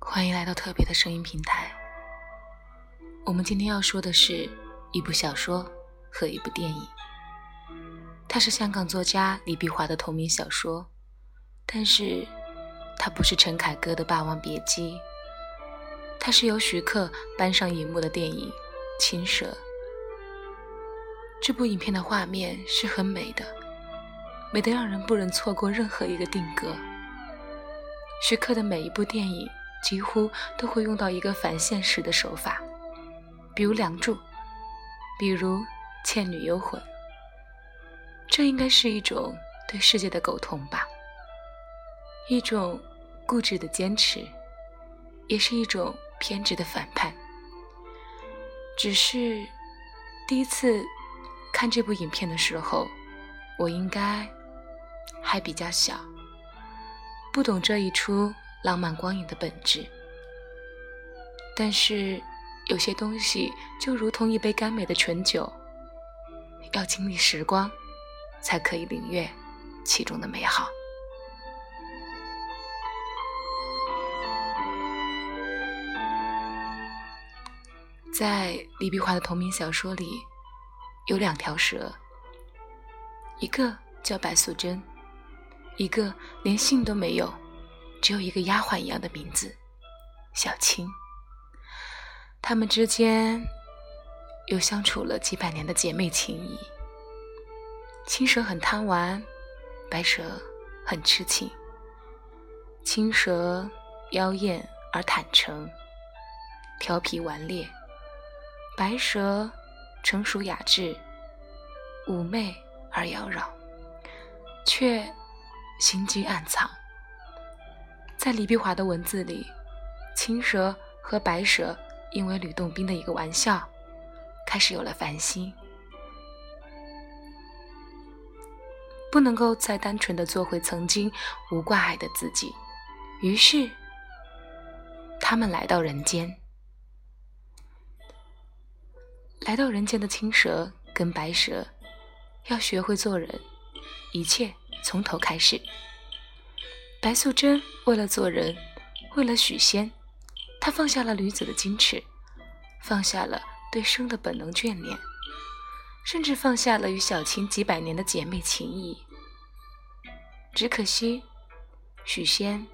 欢迎来到特别的声音平台。我们今天要说的是一部小说和一部电影。它是香港作家李碧华的同名小说，但是它不是陈凯歌的《霸王别姬》，它是由徐克搬上荧幕的电影《青蛇》。这部影片的画面是很美的，美得让人不忍错过任何一个定格。徐克的每一部电影几乎都会用到一个反现实的手法，比如《梁祝》，比如《倩女幽魂》。这应该是一种对世界的苟同吧，一种固执的坚持，也是一种偏执的反叛。只是第一次看这部影片的时候，我应该还比较小，不懂这一出浪漫光影的本质。但是有些东西就如同一杯甘美的醇酒，要经历时光。才可以领略其中的美好。在李碧华的同名小说里，有两条蛇，一个叫白素贞，一个连姓都没有，只有一个丫鬟一样的名字——小青。她们之间又相处了几百年的姐妹情谊。青蛇很贪玩，白蛇很痴情。青蛇妖艳而坦诚，调皮顽劣；白蛇成熟雅致，妩媚而妖娆，却心机暗藏。在李碧华的文字里，青蛇和白蛇因为吕洞宾的一个玩笑，开始有了烦心。不能够再单纯的做回曾经无挂碍的自己，于是他们来到人间。来到人间的青蛇跟白蛇要学会做人，一切从头开始。白素贞为了做人，为了许仙，她放下了女子的矜持，放下了对生的本能眷恋。甚至放下了与小青几百年的姐妹情谊。只可惜，许仙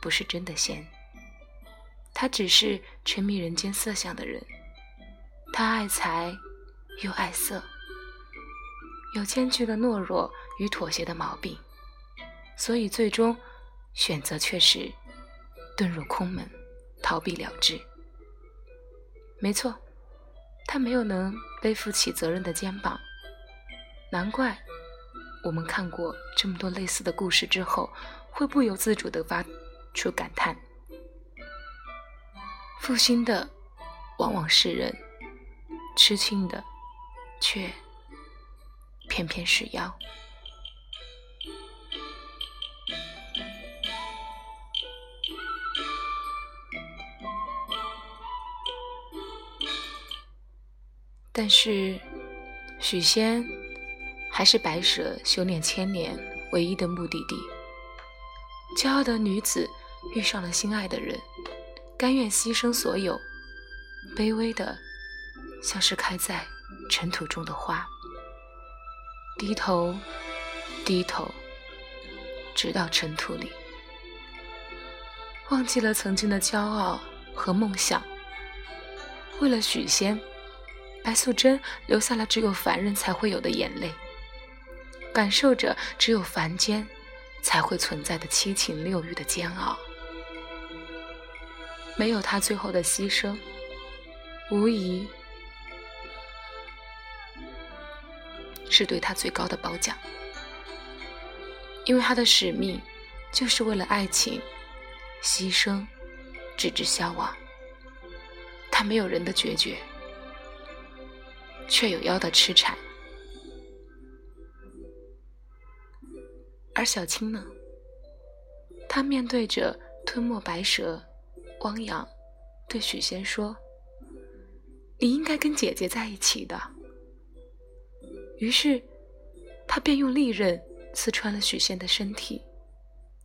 不是真的仙，他只是沉迷人间色相的人。他爱财又爱色，有兼具了懦弱与妥协的毛病，所以最终选择却是遁入空门，逃避了之。没错。他没有能背负起责任的肩膀，难怪我们看过这么多类似的故事之后，会不由自主地发出感叹：负心的往往是人，痴情的却偏偏是妖。但是，许仙还是白蛇修炼千年唯一的目的地。骄傲的女子遇上了心爱的人，甘愿牺牲所有，卑微的像是开在尘土中的花，低头，低头，直到尘土里，忘记了曾经的骄傲和梦想。为了许仙。白素贞流下了只有凡人才会有的眼泪，感受着只有凡间才会存在的七情六欲的煎熬。没有他最后的牺牲，无疑是对他最高的褒奖，因为他的使命就是为了爱情牺牲，直至消亡。他没有人的决绝。却有妖的痴缠，而小青呢？她面对着吞没白蛇，汪洋对许仙说：“你应该跟姐姐在一起的。”于是，他便用利刃刺穿了许仙的身体，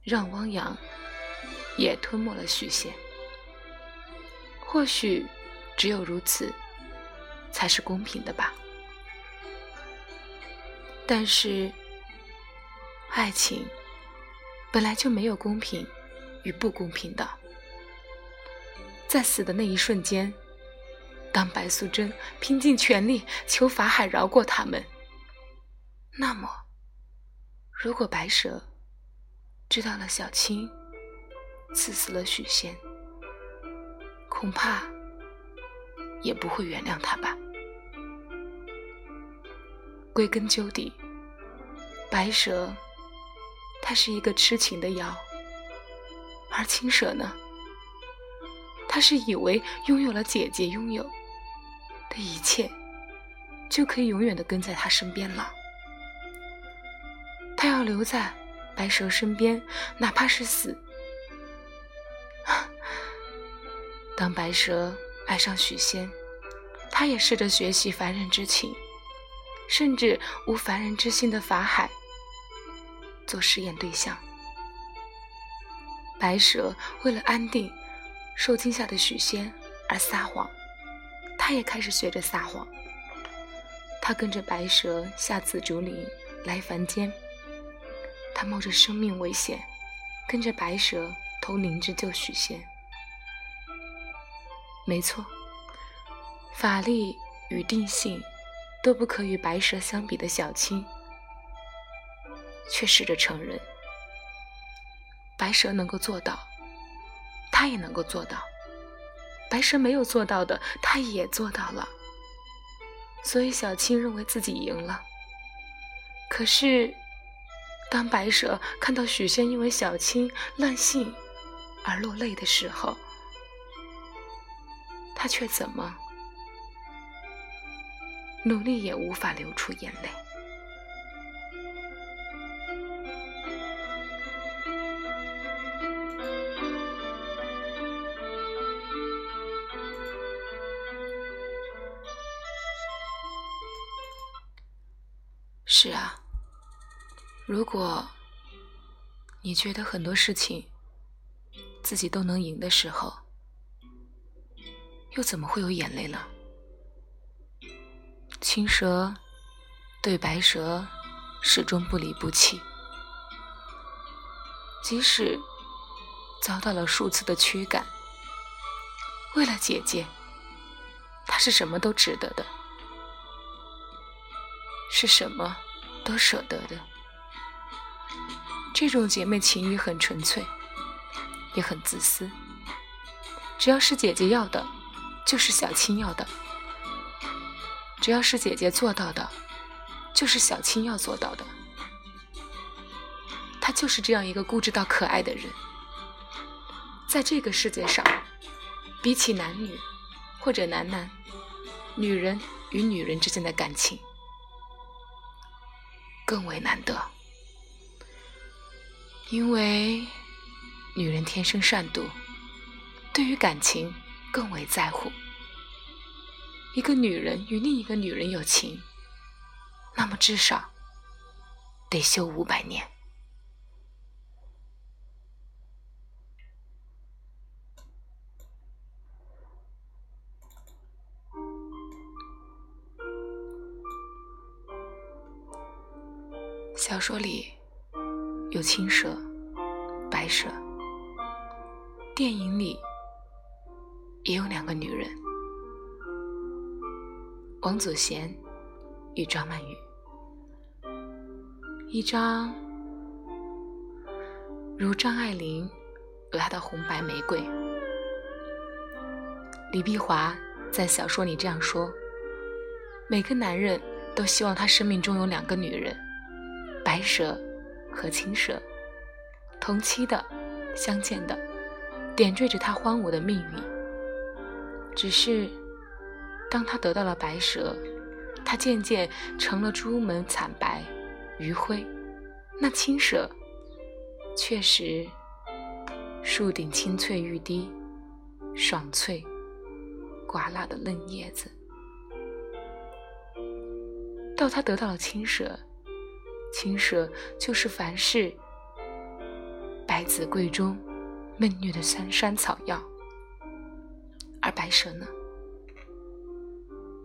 让汪洋也吞没了许仙。或许只有如此，才是公平的吧。但是，爱情本来就没有公平与不公平的。在死的那一瞬间，当白素贞拼尽全力求法海饶过他们，那么，如果白蛇知道了小青刺死了许仙，恐怕也不会原谅他吧。归根究底，白蛇它是一个痴情的妖，而青蛇呢？他是以为拥有了姐姐拥有的一切，就可以永远的跟在他身边了。他要留在白蛇身边，哪怕是死。当白蛇爱上许仙，他也试着学习凡人之情，甚至无凡人之心的法海做试验对象。白蛇为了安定。受惊吓的许仙而撒谎，他也开始学着撒谎。他跟着白蛇下紫竹林来凡间，他冒着生命危险跟着白蛇投灵芝救许仙。没错，法力与定性都不可与白蛇相比的小青，却试着承认白蛇能够做到。他也能够做到，白蛇没有做到的，他也做到了。所以小青认为自己赢了。可是，当白蛇看到许仙因为小青乱性而落泪的时候，他却怎么努力也无法流出眼泪。是啊，如果你觉得很多事情自己都能赢的时候，又怎么会有眼泪呢？青蛇对白蛇始终不离不弃，即使遭到了数次的驱赶，为了姐姐，他是什么都值得的，是什么？都舍得的，这种姐妹情谊很纯粹，也很自私。只要是姐姐要的，就是小青要的；只要是姐姐做到的，就是小青要做到的。她就是这样一个固执到可爱的人。在这个世界上，比起男女或者男男，女人与女人之间的感情。更为难得，因为女人天生善妒，对于感情更为在乎。一个女人与另一个女人有情，那么至少得修五百年。小说里有青蛇、白蛇，电影里也有两个女人，王祖贤与张曼玉，一张如张爱玲有她的红白玫瑰。李碧华在小说里这样说：每个男人都希望他生命中有两个女人。白蛇和青蛇，同期的、相见的，点缀着他荒芜的命运。只是，当他得到了白蛇，他渐渐成了朱门惨白、余晖；那青蛇，确实树顶青翠欲滴，爽脆、瓜辣的嫩叶子。到他得到了青蛇。青蛇就是凡事百子柜中闷虐的山山草药，而白蛇呢？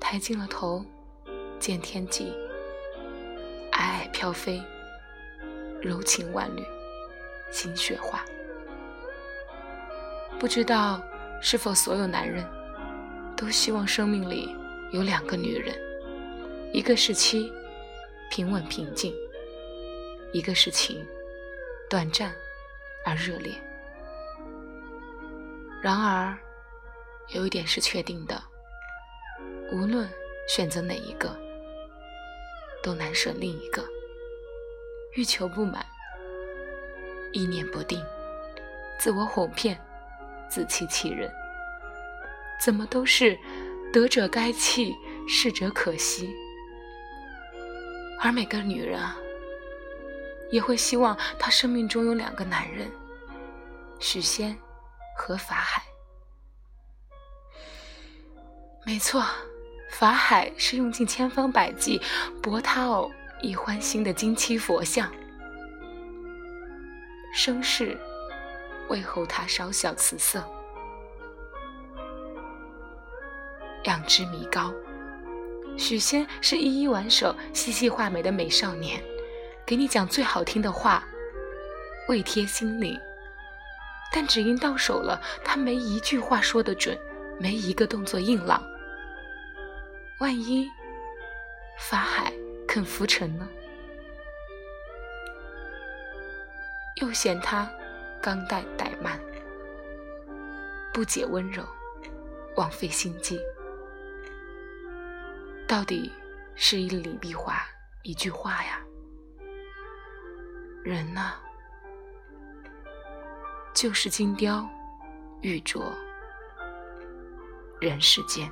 抬进了头，见天际，皑皑飘飞，柔情万缕，心雪花。不知道是否所有男人都希望生命里有两个女人，一个是妻，平稳平静；一个是情，短暂而热烈。然而，有一点是确定的：无论选择哪一个，都难舍另一个。欲求不满，意念不定，自我哄骗。自欺欺人，怎么都是得者该弃，失者可惜。而每个女人啊，也会希望她生命中有两个男人，许仙和法海。没错，法海是用尽千方百计博他偶以欢心的金漆佛像，生世。为后他稍小辞色，两只米高。许仙是一一挽手、细细画眉的美少年，给你讲最好听的话，未贴心灵。但只因到手了，他没一句话说得准，没一个动作硬朗。万一法海肯浮沉呢？又嫌他。刚带怠慢，不解温柔，枉费心机。到底是一李碧华一句话呀？人呐，就是金雕玉琢人世间。